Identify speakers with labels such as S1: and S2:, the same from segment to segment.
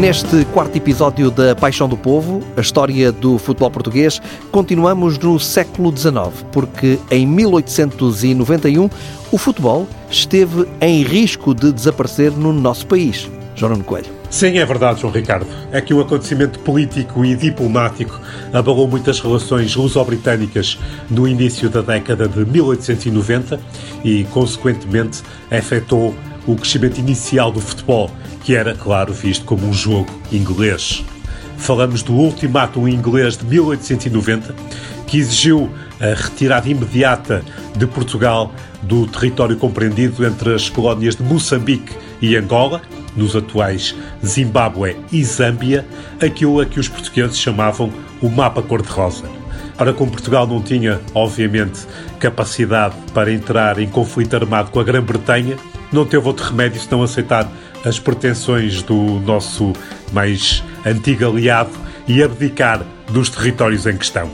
S1: Neste quarto episódio da Paixão do Povo, a história do futebol português, continuamos no século XIX, porque em 1891 o futebol esteve em risco de desaparecer no nosso país. João Nuno Coelho.
S2: Sim, é verdade, João Ricardo. É que um acontecimento político e diplomático abalou muitas relações luso-britânicas no início da década de 1890 e, consequentemente, afetou o crescimento inicial do futebol, que era, claro, visto como um jogo inglês. Falamos do ultimato inglês de 1890, que exigiu a retirada imediata de Portugal do território compreendido entre as colónias de Moçambique e Angola, nos atuais Zimbábue e Zâmbia, aquilo a que os portugueses chamavam o mapa cor-de-rosa. Ora, como Portugal não tinha, obviamente, capacidade para entrar em conflito armado com a Grã-Bretanha, não teve outro remédio senão aceitar as pretensões do nosso mais antigo aliado e abdicar dos territórios em questão.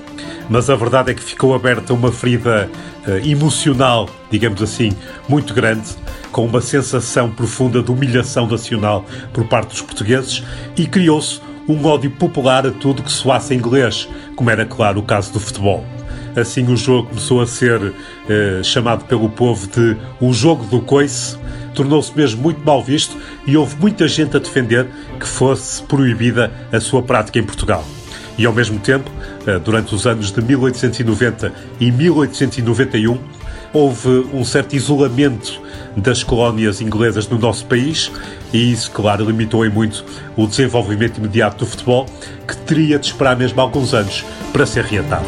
S2: Mas a verdade é que ficou aberta uma ferida uh, emocional, digamos assim, muito grande, com uma sensação profunda de humilhação nacional por parte dos portugueses e criou-se um ódio popular a tudo que soasse inglês, como era claro o caso do futebol. Assim o jogo começou a ser eh, chamado pelo povo de o jogo do coice, tornou-se mesmo muito mal visto e houve muita gente a defender que fosse proibida a sua prática em Portugal. E ao mesmo tempo, eh, durante os anos de 1890 e 1891, houve um certo isolamento das colónias inglesas no nosso país e isso, claro, limitou em muito o desenvolvimento imediato do futebol, que teria de esperar mesmo alguns anos para ser reatado.